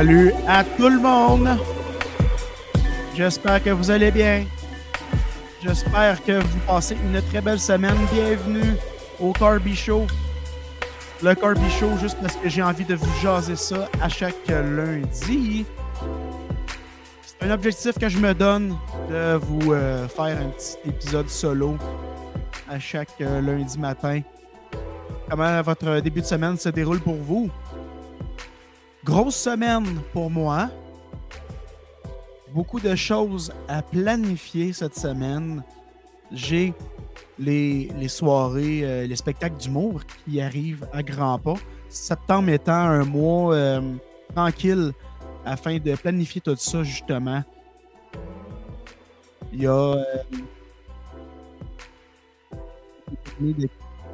Salut à tout le monde. J'espère que vous allez bien. J'espère que vous passez une très belle semaine. Bienvenue au Carby Show. Le Carby Show, juste parce que j'ai envie de vous jaser ça à chaque lundi. C'est un objectif que je me donne de vous euh, faire un petit épisode solo à chaque euh, lundi matin. Comment votre début de semaine se déroule pour vous? Grosse semaine pour moi. Beaucoup de choses à planifier cette semaine. J'ai les, soirées, euh, les spectacles d'humour qui arrivent à grands pas. Septembre étant un mois euh, tranquille afin de planifier tout ça, justement. Il y a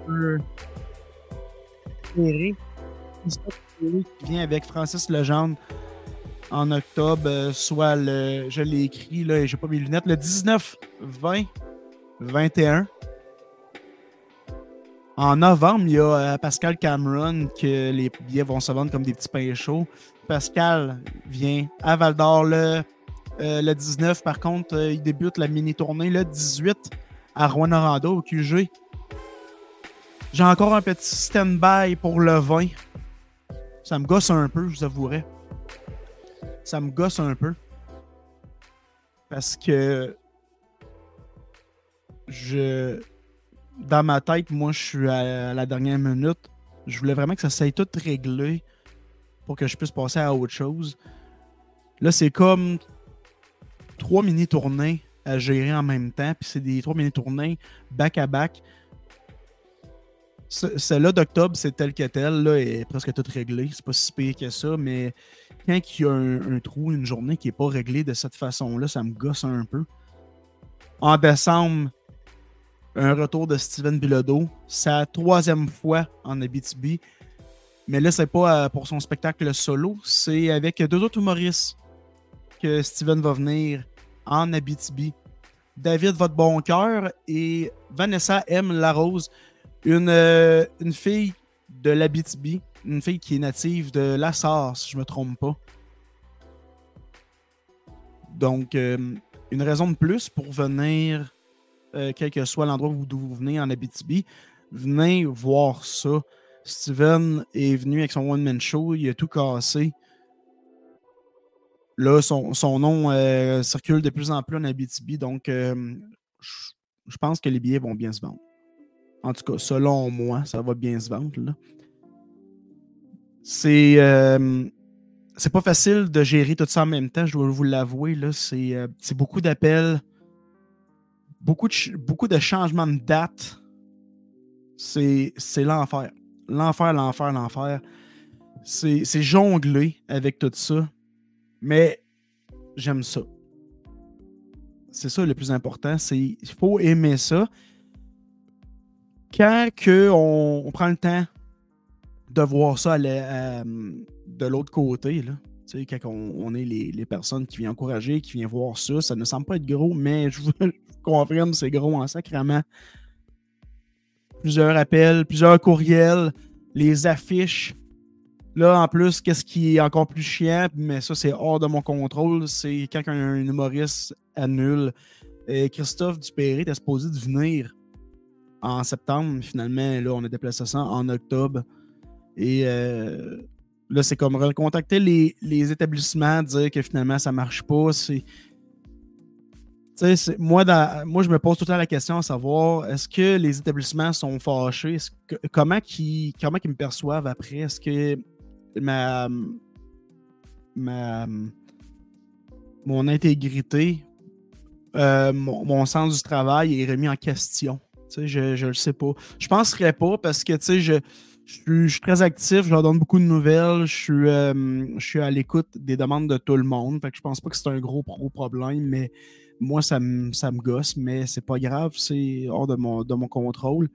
euh, qui vient avec Francis Legendre en octobre, euh, soit le, je l'ai écrit, là, j'ai pas mes lunettes, le 19, 20, 21. En novembre, il y a euh, Pascal Cameron que les billets vont se vendre comme des petits pains chauds. Pascal vient à Val d'Or le, euh, le 19. Par contre, il débute la mini-tournée le 18 à rouen au QG. J'ai encore un petit stand-by pour le 20. Ça me gosse un peu, je vous avouerai. Ça me gosse un peu. Parce que je. Dans ma tête, moi, je suis à la dernière minute. Je voulais vraiment que ça s'aille tout réglé pour que je puisse passer à autre chose. Là, c'est comme trois mini-tournées à gérer en même temps. Puis c'est des trois mini-tournées back-à-back. Celle-là d'octobre, c'est tel que tel, là, est presque tout réglé. C'est pas si pire que ça, mais quand il y a un, trou, une journée qui n'est pas réglée de cette façon-là, ça me gosse un peu. En décembre, un retour de Steven Bilodeau. Sa troisième fois en Abitibi. Mais là, c'est pas euh, pour son spectacle solo, c'est avec deux autres humoristes que Steven va venir en Abitibi. David Votre Bon Cœur et Vanessa M. Larose. Une, euh, une fille de l'Abitibi, une fille qui est native de Lassar, si je me trompe pas. Donc, euh, une raison de plus pour venir, euh, quel que soit l'endroit où vous venez en Abitibi, venez voir ça. Steven est venu avec son one-man show, il a tout cassé. Là, son, nom circule de plus en plus en Abitibi, donc je pense que les billets vont bien se vendre. En tout cas, selon moi, ça va bien se vendre. C'est. Euh, c'est pas facile de gérer tout ça en même temps, je dois vous l'avouer. C'est euh, beaucoup d'appels, beaucoup de, beaucoup de changements de date. C'est l'enfer. L'enfer, l'enfer, l'enfer. C'est jongler avec tout ça. Mais j'aime ça. C'est ça le plus important. Il faut aimer ça quand on, prend le temps de voir ça de l'autre côté, là, quand on, est les, personnes qui viennent encourager, qui viennent voir ça, ça ne semble pas être gros, mais je vous, confirme, c'est gros en sacrament. Plusieurs appels, plusieurs courriels, les affiches. Là, en plus, qu'est-ce qui est encore plus chiant, mais ça, c'est hors de mon contrôle, c'est quand un, humoriste annule. Et Christophe Dupéré était supposé de venir en septembre. Finalement, là, on a déplacé ça en octobre. Et euh, là, c'est comme recontacter les, établissements, dire que finalement, ça marche pas. C'est. Moi, moi, je me pose tout le temps la question à savoir est-ce que les établissements sont fâchés? Comment ils comment me perçoivent après? Est-ce que ma, ma mon intégrité, euh, mon, sens du travail est remis en question? Je, je le sais pas. Je penserais pas parce que, tu je, suis très actif, je leur donne beaucoup de nouvelles, je suis, euh, je suis à l'écoute des demandes de tout le monde. Fait que je pense pas que c'est un gros problème, mais moi, ça me, ça gosse, mais c'est pas grave, c'est hors de mon, de mon contrôle.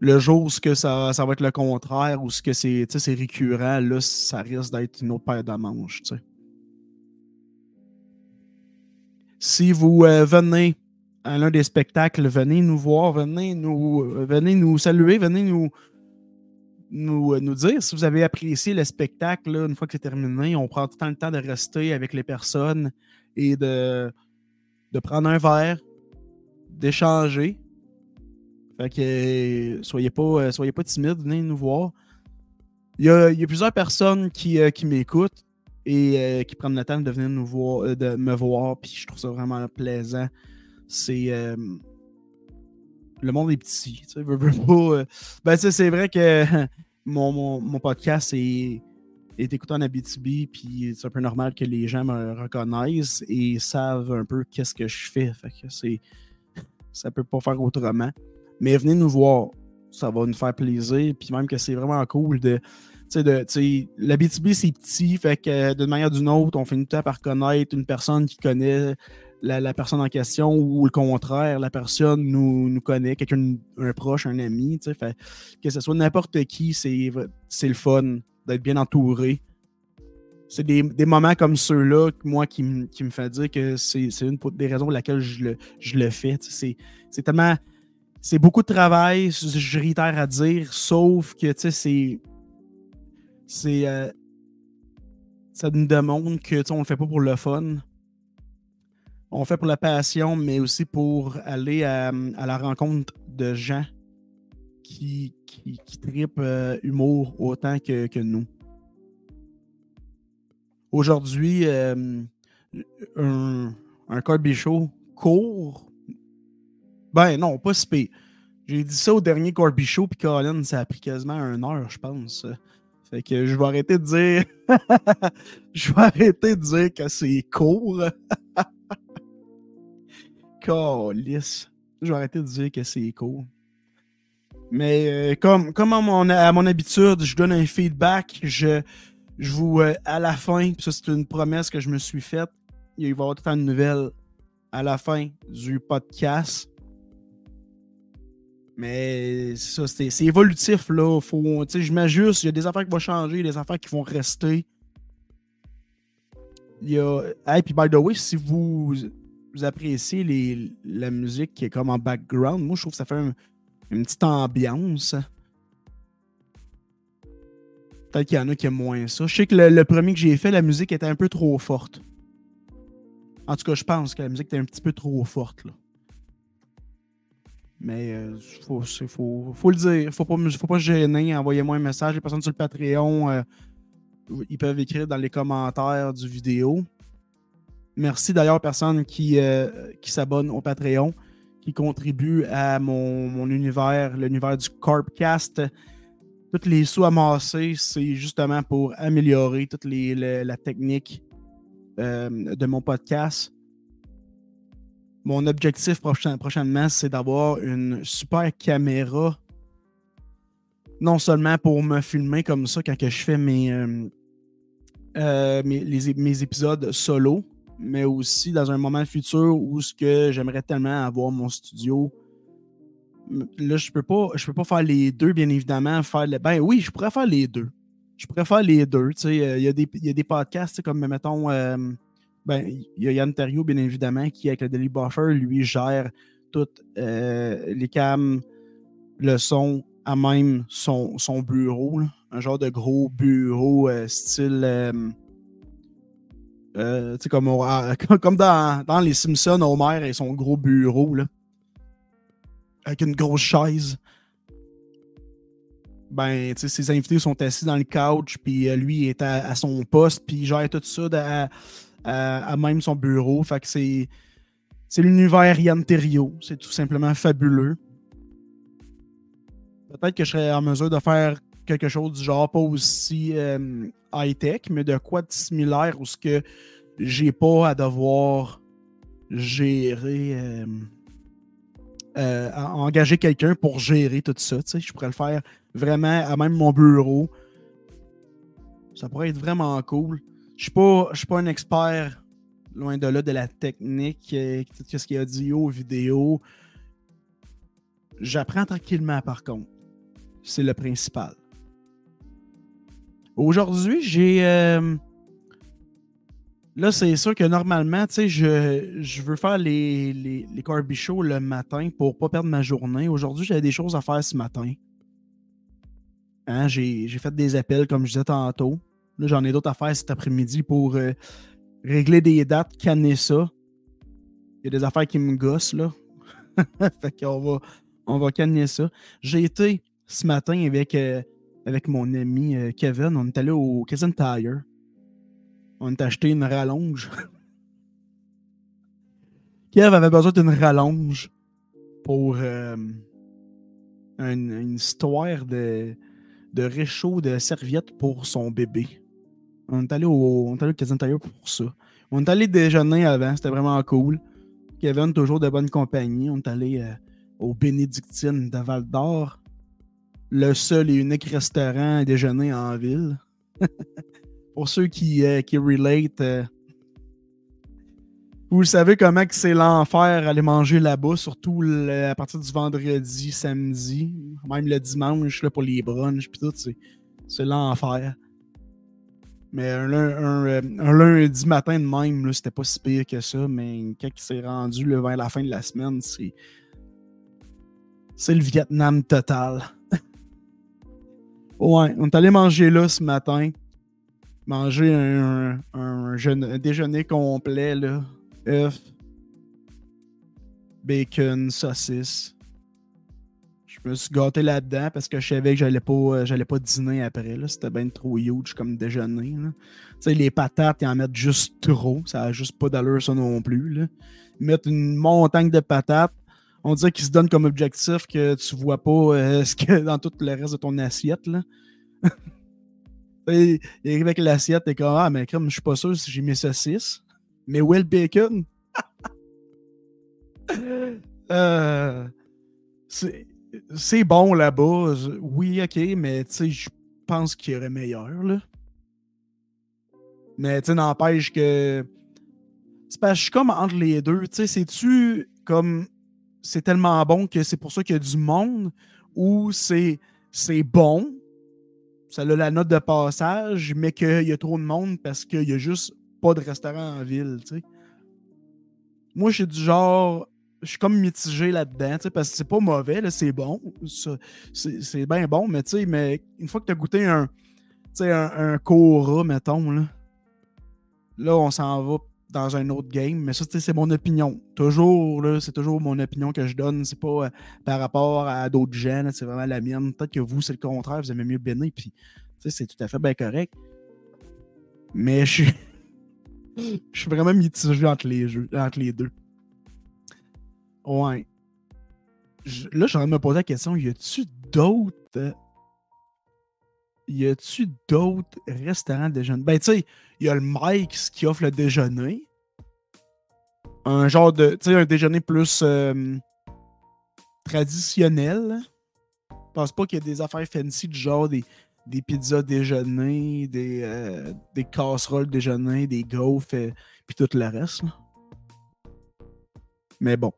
Le jour où que ça, ça va être le contraire ou ce que c'est récurrent, là, ça risque d'être une autre paire de manches. Si vous euh, venez à l'un des spectacles, venez nous voir, venez nous, saluer, venez nous, nous, nous dire si vous avez apprécié le spectacle une fois que c'est terminé. On prend tout le temps de rester avec les personnes et de, prendre un verre, d'échanger. Fait que soyez pas, soyez pas timides, venez nous voir. Il y a, plusieurs personnes qui, qui m'écoutent et qui prennent le temps de venir nous voir, de me voir, puis je trouve ça vraiment plaisant. C'est le monde est petit. Tu sais, euh, ben, c'est vrai que mon, mon, podcast est, est, écouté en Abitibi, puis c'est un peu normal que les gens me reconnaissent et savent un peu qu'est-ce que je fais. Fait que c'est. Ça peut pas faire autrement. Mais venez nous voir. Ça va nous faire plaisir. Puis même que c'est vraiment cool de. Tu sais, l'Abitibi, c'est petit. Fait que d'une manière ou d'une autre, on finit tout par connaître une personne qui connaît la, personne en question ou le contraire, la personne nous, nous connaît, quelqu'un, un proche, un ami, fait, que ce soit n'importe qui, c'est, le fun d'être bien entouré. C'est des, moments comme ceux-là, moi, qui, me fait dire que c'est, une des raisons pour lesquelles je le, je le fais. C'est, tellement. C'est beaucoup de travail, je réitère à dire, sauf que, c'est. C'est. Euh, ça nous démontre que, on le fait pas pour le fun on fait pour la passion, mais aussi pour aller à, la rencontre de gens qui, qui, tripent euh, humour autant que, nous. Aujourd'hui, euh, un, un court. Ben non, pas si J'ai dit ça au dernier Corby Show, puis Colin, ça a pris quasiment une heure, je pense. Fait que je vais arrêter de dire. je vais arrêter de dire que c'est court. Calice. Je vais arrêter de dire que c'est cool. Mais euh, comme, comme à, mon, habitude, je donne un feedback. Je, je vous, euh, à la fin, ça c'est une promesse que je me suis faite, il va y avoir tout une nouvelle à la fin du podcast. Mais ça, c'est évolutif, là. Faut, je m'ajuste, il y a des affaires qui vont changer, des affaires qui vont rester. Il y a. Hey, puis by the way, si vous appréciez les, la musique qui est comme en background, moi, je trouve que ça fait une petite ambiance. Peut-être qu'il y en a qui aiment moins ça. Je sais que le, premier que j'ai fait, la musique était un peu trop forte. En tout cas, je pense que la musique était un petit peu trop forte. Là. Mais euh, faut, faut, le dire. Faut pas, faut pas gêner. Envoyez-moi un message. Les personnes sur le Patreon, euh, ils peuvent écrire dans les commentaires du vidéo. Merci d'ailleurs aux personnes qui, euh, qui s'abonnent au Patreon, qui contribuent à mon, univers, l'univers du Corpcast. Toutes les sous amassés, c'est justement pour améliorer toute les, la technique euh, de mon podcast. Mon objectif prochainement, c'est d'avoir une super caméra. Non seulement pour me filmer comme ça quand je fais mes, euh, mes épisodes solo, mais aussi dans un moment futur où ce que j'aimerais tellement avoir mon studio. Là, je peux pas, je peux pas faire les deux, bien évidemment. Faire Ben oui, je pourrais faire les deux. Je pourrais faire les deux. Euh, il y, a des, y a des podcasts comme, mettons, euh, ben, il y a Yann Terrio, bien évidemment, qui, avec le Daily Buffer, lui, gère toutes euh, les cams, le son à même son, son bureau. Un genre de gros bureau style euh, comme, comme dans, dans, Les Simpsons, Homer et son gros bureau, là, avec une grosse chaise. Ben, ses invités sont assis dans le couch, puis euh, lui est à, son poste, puis il gère tout ça à, même son bureau. Fait que c'est, c'est l'univers Yann Terrio. C'est tout simplement fabuleux. Peut-être que je serais en mesure de faire quelque chose du genre, pas aussi euh, high-tech, mais de quoi de similaire où ce que j'ai pas à devoir gérer. Euh, euh, engager quelqu'un pour gérer tout ça. Je pourrais le faire vraiment à même mon bureau. Ça pourrait être vraiment cool. Je ne suis pas un expert, loin de là, de la technique, qu'est-ce qu'il y a d'IO, vidéo. J'apprends tranquillement, par contre. C'est le principal. Aujourd'hui, j'ai. Euh, là, c'est sûr que normalement, tu sais, je, veux faire les, les, les le matin pour pas perdre ma journée. Aujourd'hui, j'avais des choses à faire ce matin. Hein, j'ai fait des appels, comme je disais tantôt. Là, j'en ai d'autres à faire cet après-midi pour euh, régler des dates, canner ça. Il y a des affaires qui me gossent, là. fait qu'on va, on va canner ça. J'ai été ce matin avec, euh, avec mon ami euh, Kevin. On est allé au Kazan Tire. On a acheté une rallonge. Kev avait besoin d'une rallonge pour une, une, histoire de, de réchaud de serviettes pour son bébé. On est allé au, on est allé au pour ça. On est allé déjeuner avant, c'était vraiment cool. Kevin, toujours de bonne compagnie. On est allé euh, au Bénédictine de Val d'Or. Le seul et unique restaurant à déjeuner en ville. pour ceux qui, euh, qui relate, euh, vous savez comment c'est l'enfer aller manger là-bas, surtout à partir du vendredi, samedi, même le dimanche là, pour les brunchs, puis tout, c'est l'enfer. Mais un, euh, lundi matin de même, c'était pas si pire que ça. Mais quand il s'est rendu vers la fin de la semaine. C'est le Vietnam total. Ouais, on est allé manger là ce matin. Manger un, un, déjeuner complet, là. bacon, saucisse. Je me suis gâté là-dedans parce que je savais que j'allais pas, euh, pas dîner après. C'était bien trop huge comme déjeuner. Tu sais, les patates, ils en mettent juste trop. Ça n'a juste pas d'allure, ça non plus. Là. Ils mettent une montagne de patates. On dirait qu'ils se donnent comme objectif que tu vois pas euh, ce que dans tout le reste de ton assiette. Là. il arrive avec l'assiette et comme Ah, mais comme je suis pas sûr si j'ai mes saucisses. Mais où est le bacon? euh, c'est bon là-bas. Oui, ok, mais tu sais, je pense qu'il y aurait meilleur, là. Mais tu n'empêche que. C'est parce que je suis comme entre les deux. Tu sais, c'est-tu comme. C'est tellement bon que c'est pour ça qu'il y a du monde ou c'est bon, ça a la note de passage, mais qu'il y a trop de monde parce qu'il y a juste pas de restaurant en ville, tu sais. Moi, je suis du genre, je suis comme mitigé là-dedans, parce que c'est pas mauvais, c'est bon. C'est bien bon, mais mais une fois que tu as goûté un, un, un Cora, mettons, là, là on s'en va dans un autre game. Mais ça, c'est mon opinion. Toujours, c'est toujours mon opinion que je donne. C'est pas euh, par rapport à d'autres gens, c'est vraiment la mienne. Peut-être que vous, c'est le contraire, vous aimez mieux Béné, puis c'est tout à fait bien correct. Mais je suis. Je suis vraiment mitigé entre les, jeux, entre les deux. Ouais. là, j'aimerais me poser la question y a-tu d'autres. Y a-tu d'autres restaurants de déjeuner? Ben, tu sais, il y a le Mike's qui offre le déjeuner. Un genre de. Tu sais, un déjeuner plus euh, traditionnel. Je pense pas qu'il y a des affaires fancy du genre des, des pizzas déjeuner, des, euh, des casseroles déjeuner, des gaufres, et, puis tout le reste. Mais bon.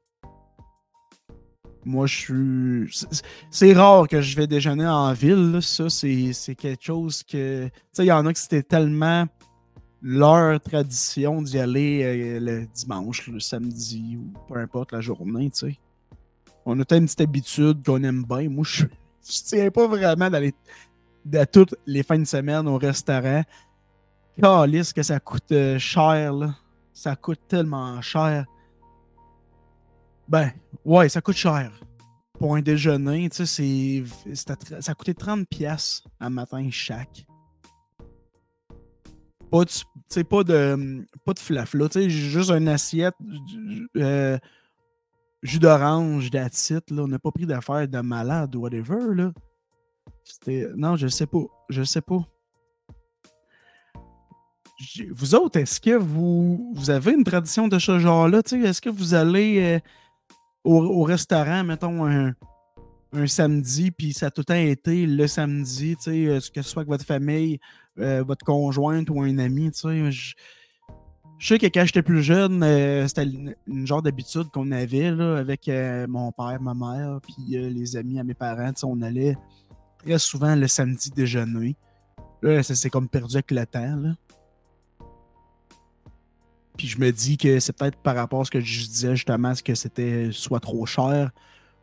Moi, je suis. C'est rare que je vais déjeuner en ville. Ça, c'est quelque chose que. Tu sais, il y en a que c'était tellement leur tradition d'y aller euh, le dimanche, le samedi ou peu importe la journée, tu sais. On a une petite habitude qu'on aime bien. Moi, je, je tiens pas vraiment d'aller toutes les fins de semaine au restaurant. Calice que ça coûte euh, cher, là. Ça coûte tellement cher. Ben, ouais, ça coûte cher. Pour un déjeuner, tu sais, ça coûté 30 pièces un matin chaque. Pas de, pas de, pas de tu sais, juste une assiette, euh, jus d'orange, d'acide, là. On n'a pas pris d'affaires de malade ou whatever, là. C'était, non, je sais pas. Je sais pas. Vous autres, est-ce que vous, vous avez une tradition de ce genre-là? Est-ce que vous allez euh, au, restaurant, mettons, un, samedi, puis ça a tout le temps été le samedi, euh, que ce soit avec votre famille, euh, votre conjointe ou un ami, je, je sais que quand j'étais plus jeune, euh, c'était une, genre d'habitude qu'on avait là, avec mon père, ma mère, puis les amis à mes parents. On allait très souvent le samedi déjeuner. Là, ça s'est comme perdu avec le temps. Là. Puis je me dis que c'est peut-être par rapport à ce que je disais justement, que c'était soit trop cher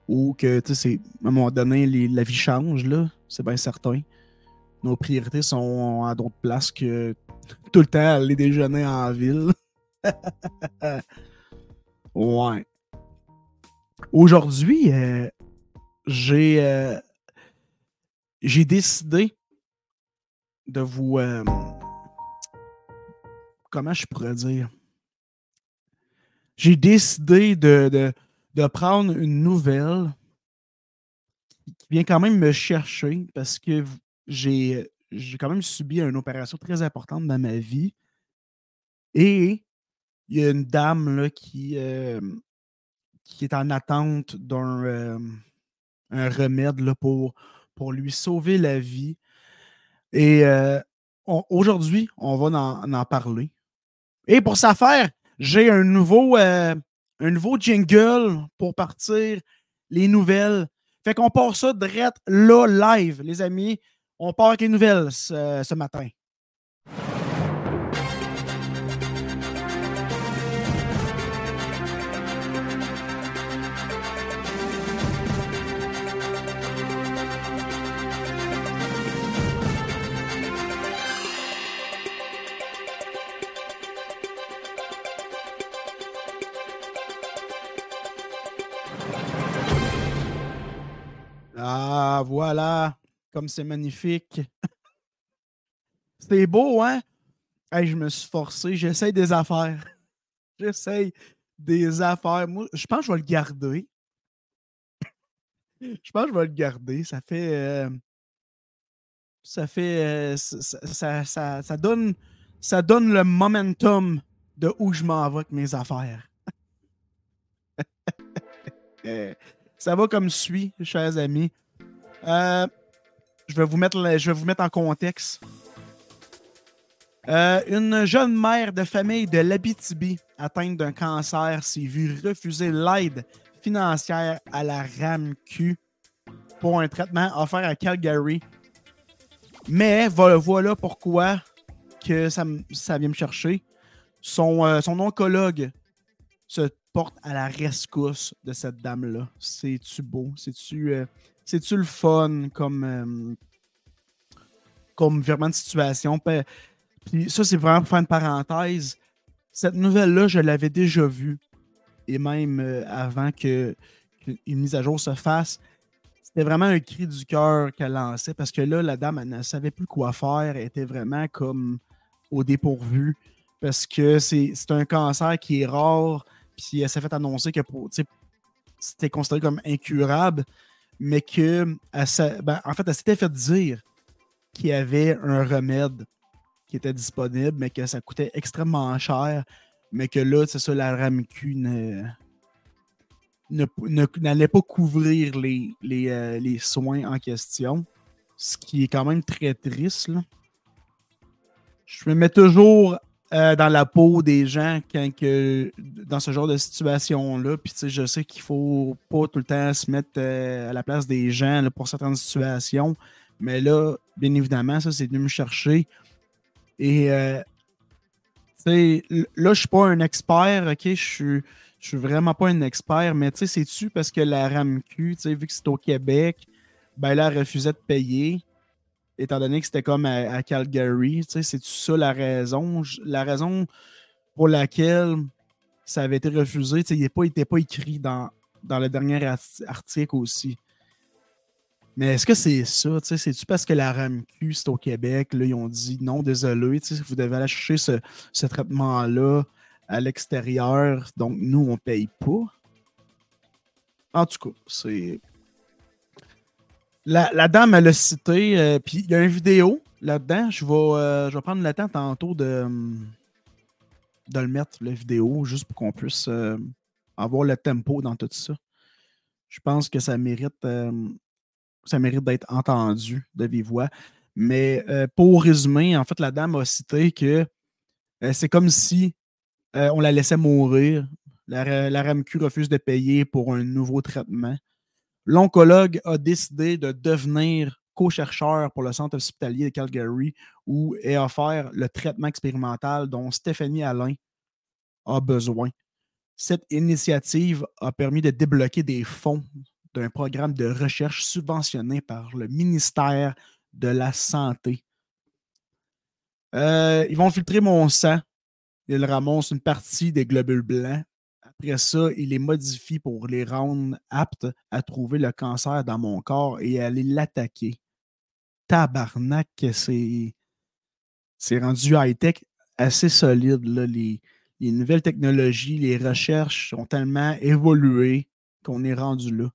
ou que, tu sais, à un moment donné, la vie change, là. c'est bien certain. Nos priorités sont à d'autres places que tout le temps aller déjeuner en ville. ouais. Aujourd'hui, euh, j'ai euh, j'ai décidé de vous. Euh, comment je pourrais dire? J'ai décidé de, de, prendre une nouvelle qui vient quand même me chercher parce que j'ai quand même subi une opération très importante dans ma vie. Et il y a une dame là, qui, euh, qui est en attente d'un euh, un remède là, pour, pour lui sauver la vie. Et euh, aujourd'hui, on va en, en, parler. Et pour ça faire, j'ai un nouveau, un nouveau jingle pour partir les nouvelles. Fait qu'on part ça direct là, live, les amis. On part avec les nouvelles ce matin. Voilà, comme c'est magnifique. c'est beau, hein? je me suis forcé, j'essaye des affaires. J'essaye des affaires. Moi, je pense que je vais le garder. je pense que je vais le garder. Ça fait. Euh, ça fait. Euh, ça, donne, le momentum de où je m'en avec mes affaires. Ça va comme suit, chers amis. Euh, je, vais vous mettre, en contexte. Euh, une jeune mère de famille de l'Abitibi atteinte d'un cancer s'est vue refuser l'aide financière à la RAMQ pour un traitement offert à Calgary. Mais voilà pourquoi que ça, vient me chercher. Son, euh, son oncologue se porte à la rescousse de cette dame-là. C'est-tu beau? C'est-tu c'est-tu le fun comme, euh, comme virement de situation? Puis ça, c'est vraiment pour faire une parenthèse. Cette nouvelle-là, je l'avais déjà vue. Et même euh, avant qu'une mise à jour se fasse, c'était vraiment un cri du cœur qu'elle lançait parce que là, la dame, elle ne savait plus quoi faire. Elle était vraiment comme au dépourvu parce que c'est un cancer qui est rare puis elle s'est fait annoncer que c'était considéré comme incurable, mais que, ben, en fait, elle s'était fait dire qu'il y avait un remède qui était disponible, mais que ça coûtait extrêmement cher, mais que là, c'est ça, la RAMQ n'allait pas couvrir les, les, euh, les, soins en question, ce qui est quand même très triste. Je me mets toujours euh, dans la peau des gens quand que, dans ce genre de situation-là. Puis je sais qu'il faut pas tout le temps se mettre euh, à la place des gens pour certaines situations. Mais là, bien évidemment, ça, c'est venu me chercher. Et euh, là, je suis pas un expert, ok? Je suis. Je suis vraiment pas un expert, mais tu sais, c'est-tu parce que la RAMQ, vu que c'est au Québec, ben là, elle refusait de payer étant donné que c'était comme à, Calgary. C'est-tu ça la raison? La raison pour laquelle ça avait été refusé, il n'était pas, écrit dans, dans le dernier article aussi. Mais est-ce que c'est ça? C'est-tu parce que la RAMQ, c'est au Québec, là, ils ont dit non, désolé, vous devez aller chercher ce, ce traitement-là à l'extérieur, donc nous, on ne paye pas? En tout cas, c'est la, dame, elle a cité, euh, puis il y a une vidéo là-dedans. Je vais, euh, prendre le temps tantôt de, de le mettre, la vidéo, juste pour qu'on puisse euh, avoir le tempo dans tout ça. Je pense que ça mérite, ça mérite d'être entendu de vive voix. Mais pour résumer, en fait, la dame a cité que c'est comme si on la laissait mourir. La, la RAMQ refuse de payer pour un nouveau traitement l'oncologue a décidé de devenir co-chercheur pour le centre hospitalier de Calgary où est offert le traitement expérimental dont Stéphanie Alain a besoin. Cette initiative a permis de débloquer des fonds d'un programme de recherche subventionné par le ministère de la Santé. Euh, ils vont filtrer mon sang. Ils ramassent une partie des globules blancs. Après ça, ils les modifient pour les rendre aptes à trouver le cancer dans mon corps et aller l'attaquer. Tabarnak, c'est. Rendu high-tech assez solide. Là. Les, les nouvelles technologies, les recherches ont tellement évolué qu'on est rendu là.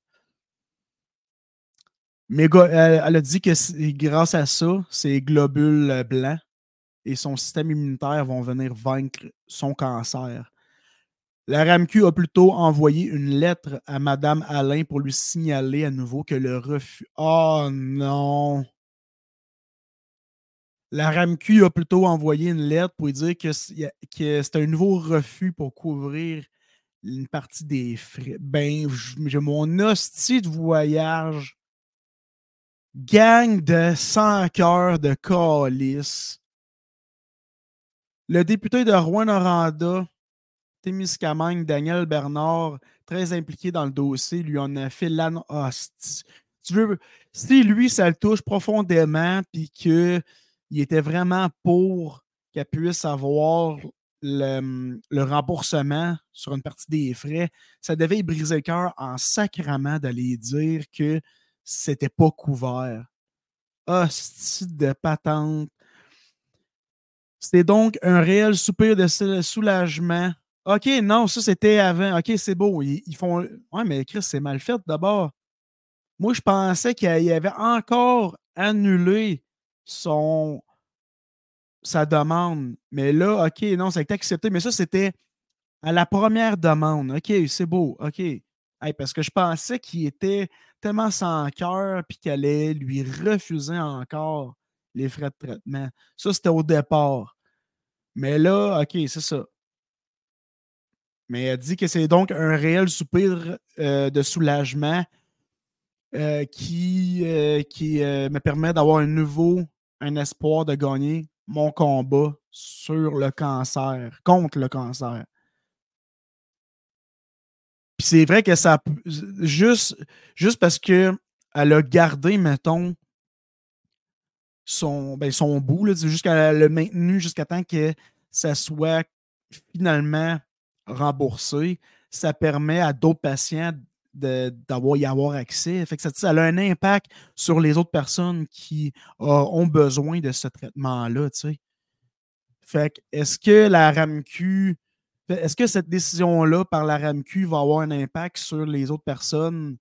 Mais elle, a dit que grâce à ça, ces globules blancs et son système immunitaire vont venir vaincre son cancer. La RAMQ a plutôt envoyé une lettre à Mme Alain pour lui signaler à nouveau que le refus. Oh non! La RAMQ a plutôt envoyé une lettre pour lui dire que, c'est un nouveau refus pour couvrir une partie des frais. Ben, j'ai mon hostie de voyage. Gang de 100 cœurs de calice. Le député de Rouen-Noranda, Témiscamingue, Daniel Bernard, très impliqué dans le dossier, lui en a fait l'anhostie. Tu veux, si lui, ça le touche profondément, puis qu'il était vraiment pour qu'elle puisse avoir le, remboursement sur une partie des frais, ça devait briser le cœur en sacrament d'aller dire que c'était pas couvert. Hostie de patente. C'était donc un réel soupir de soulagement. OK, non, ça c'était avant. OK, c'est beau. Ils, font. Ouais, mais Chris, c'est mal fait d'abord. Moi, je pensais qu'il avait encore annulé son sa demande. Mais là, OK, non, ça a été accepté. Mais ça, c'était à la première demande. OK, c'est beau. OK. parce que je pensais qu'il était tellement sans cœur puis qu'elle allait lui refuser encore les frais de traitement. Ça, c'était au départ. Mais là, OK, c'est ça. Mais elle dit que c'est donc un réel soupir euh, de soulagement euh, qui, euh, qui me permet d'avoir un nouveau, un espoir de gagner mon combat sur le cancer, contre le cancer. Puis c'est vrai que ça. Juste, juste parce qu'elle a gardé, mettons, son, ben son bout, jusqu'à le maintenu jusqu'à temps que ça soit finalement remboursé, ça permet à d'autres patients d'avoir y avoir accès. Fait que ça, a un impact sur les autres personnes qui ont besoin de ce traitement-là. Fait que est-ce que la RAMQ, est-ce que cette décision-là par la RAMQ va avoir un impact sur les autres personnes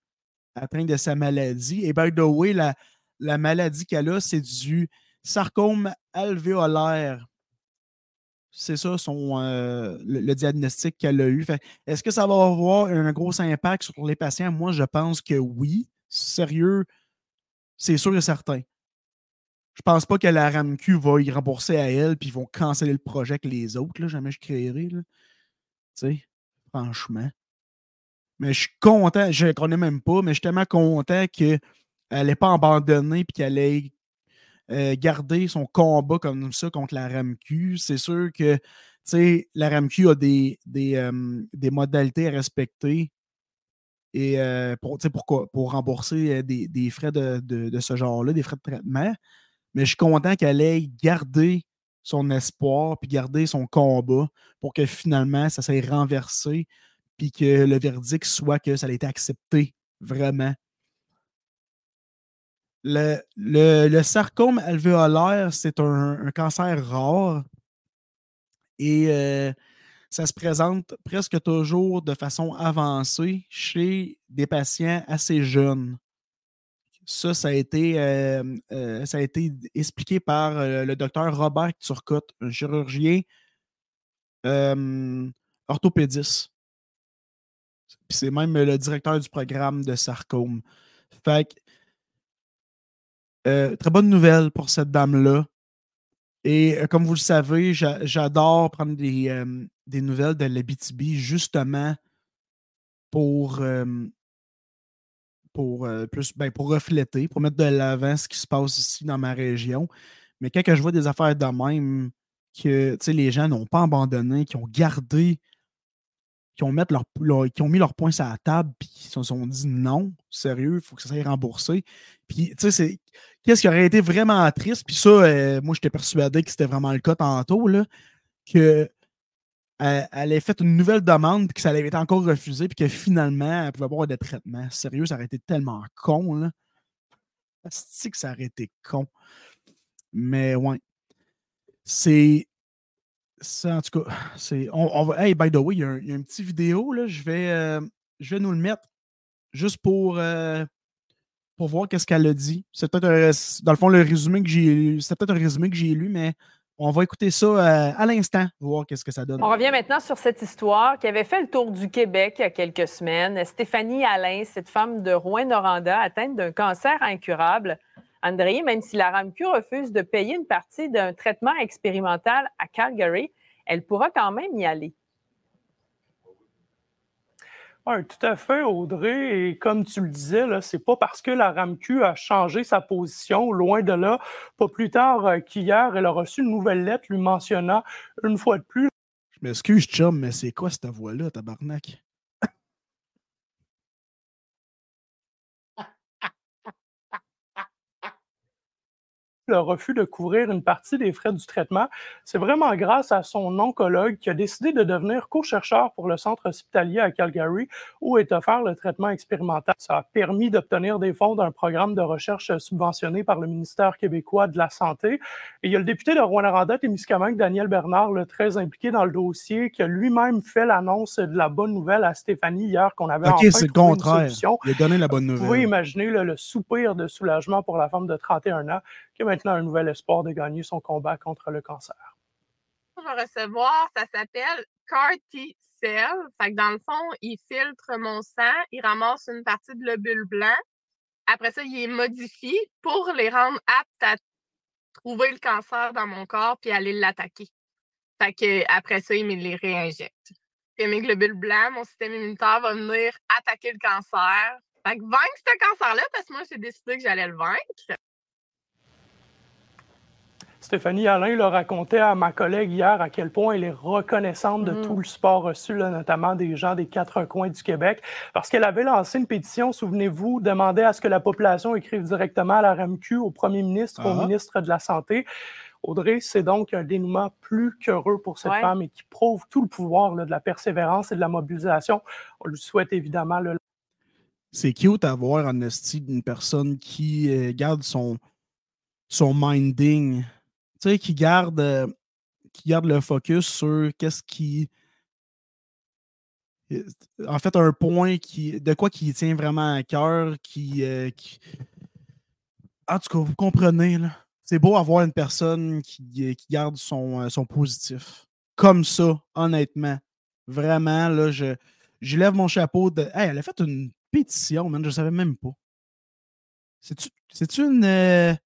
atteintes de sa maladie? Et by the way, la, la maladie qu'elle a, c'est du sarcome alvéolaire. C'est ça son, euh, le, diagnostic qu'elle a eu. Est-ce que ça va avoir un gros impact sur les patients? Moi, je pense que oui. Sérieux, c'est sûr et certain. Je pense pas que la RAMQ va y rembourser à elle puis ils vont canceller le projet avec les autres. Là, jamais je créerai. Tu sais, franchement. Mais je suis content, je ne connais même pas, mais je suis tellement content qu'elle n'ait pas abandonné puis qu'elle ait euh, garder son combat comme ça contre la RAMQ. C'est sûr que la RAMQ a des, des, des, modalités à respecter et euh, pour, pour, pour rembourser euh, des, des frais de, de, ce genre-là, des frais de traitement. Mais je suis content qu'elle ait gardé son espoir puis garder son combat pour que finalement ça s'est renversé puis que le verdict soit que ça a été accepté vraiment le, sarcome alvéolaire, c'est un, cancer rare et euh, ça se présente presque toujours de façon avancée chez des patients assez jeunes. Ça, ça a été, euh, euh, expliqué par le docteur Robert Turcotte, un chirurgien orthopédiste. c'est même le directeur du programme de sarcome. Euh, très bonne nouvelle pour cette dame-là. Et euh, comme vous le savez, j'adore prendre des, euh, des, nouvelles de l'Abitibi justement pour, pour, plus, ben, pour refléter, pour mettre de l'avant ce qui se passe ici dans ma région. Mais quand je vois des affaires de même, que les gens n'ont pas abandonné, qui ont gardé qui ont, mis leur points sur la table puis qui se sont dit non, sérieux, il faut que ça soit remboursé. Puis, tu sais, c'est. Qu'est-ce qui aurait été vraiment triste? Puis ça, euh, moi, j'étais persuadé que c'était vraiment le cas tantôt, là, que elle, elle fait une nouvelle demande, puis que ça avait été encore refusé, puis que finalement, elle pouvait avoir des traitements. Sérieux, ça aurait été tellement con, là. C'est que ça aurait été con. Mais ouais. C'est en tout cas, c'est. On, hey, by the way, il y, a un, une petite vidéo, là. Je vais, euh, je vais nous le mettre juste pour, euh, pour voir qu'est-ce qu'elle a dit. C'est peut-être dans le fond le résumé que j'ai C'est peut-être un résumé que j'ai lu, mais on va écouter ça euh, à l'instant, voir qu'est-ce que ça donne. On revient maintenant sur cette histoire qui avait fait le tour du Québec il y a quelques semaines. Stéphanie Alain, cette femme de Rouen-Noranda, atteinte d'un cancer incurable. André, même si la RAMQ refuse de payer une partie d'un traitement expérimental à Calgary, elle pourra quand même y aller. Oui, tout à fait, Audrey. Et comme tu le disais, ce n'est pas parce que la RAMQ a changé sa position, loin de là. Pas plus tard euh, qu'hier, elle a reçu une nouvelle lettre lui mentionnant une fois de plus. Je m'excuse, chum, mais c'est quoi cette voix-là, tabarnak? Le refus de couvrir une partie des frais du traitement, c'est vraiment grâce à son oncologue qui a décidé de devenir co-chercheur pour le centre hospitalier à Calgary où est offert le traitement expérimental. Ça a permis d'obtenir des fonds d'un programme de recherche subventionné par le ministère québécois de la Santé. Et il y a le député de Rwanda Témiscamingue, Daniel Bernard, le très impliqué dans le dossier, qui a lui-même fait l'annonce de la bonne nouvelle à Stéphanie hier qu'on avait okay, enfin c'est le contraire. Il a donné la bonne nouvelle. Vous pouvez imaginer le soupir de soulagement pour la femme de 31 ans qui maintenant un nouvel espoir de gagner son combat contre le cancer. Je vais recevoir, ça s'appelle CAR T-Cell. Fait que dans le fond, il filtre mon sang, il ramasse une partie de l'obule blanc. Après ça, il est modifié pour les rendre aptes à trouver le cancer dans mon corps puis aller l'attaquer. Après ça, il me les réinjecte. Puis mes globules blancs, mon système immunitaire va venir attaquer le cancer. Fait que vaincre ce cancer-là, parce que moi, j'ai décidé que j'allais le vaincre. Stéphanie Alain le racontait à ma collègue hier à quel point elle est reconnaissante de mm-hmm. tout le support reçu, notamment des gens des quatre coins du Québec, parce qu'elle avait lancé une pétition, souvenez-vous, demandait à ce que la population écrive directement à la RMQ, au premier ministre, au uh-huh. ministre de la Santé. Audrey, c'est donc un dénouement plus qu'heureux pour cette femme et qui prouve tout le pouvoir de la persévérance et de la mobilisation. On lui souhaite évidemment le. C'est cute d'avoir en esti une personne qui euh, garde son, son minding tu sais, qui garde, euh, qui garde le focus sur qu'est-ce qui. Euh, en fait, un point qui, de quoi qui tient vraiment à cœur, qui, euh. En tout cas, vous comprenez, là. C'est beau avoir une personne qui, qui garde son, son positif. Comme ça, honnêtement. Vraiment, là, je, je lève mon chapeau de. Hey, elle a fait une pétition, man, je ne savais même pas. C'est-tu une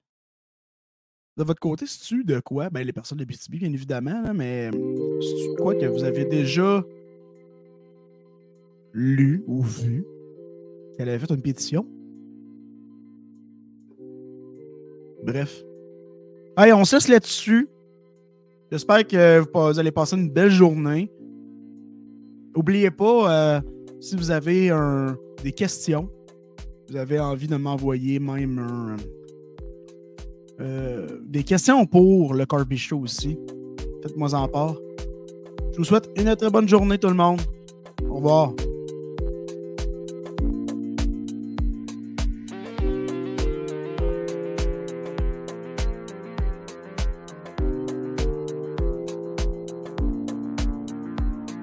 de votre côté, c'est-tu de quoi? Ben, les personnes de BTB, bien évidemment, mais c'est-tu quoi que vous avez déjà lu ou vu? Qu'elle avait fait une pétition? Bref. Allez, on se là-dessus. J'espère que vous allez passer une belle journée. N'oubliez pas, euh, si vous avez des questions, vous avez envie de m'envoyer même un euh, des questions pour le Carby Show aussi. Faites-moi en part. Je vous souhaite une très bonne journée, tout le monde. Au revoir.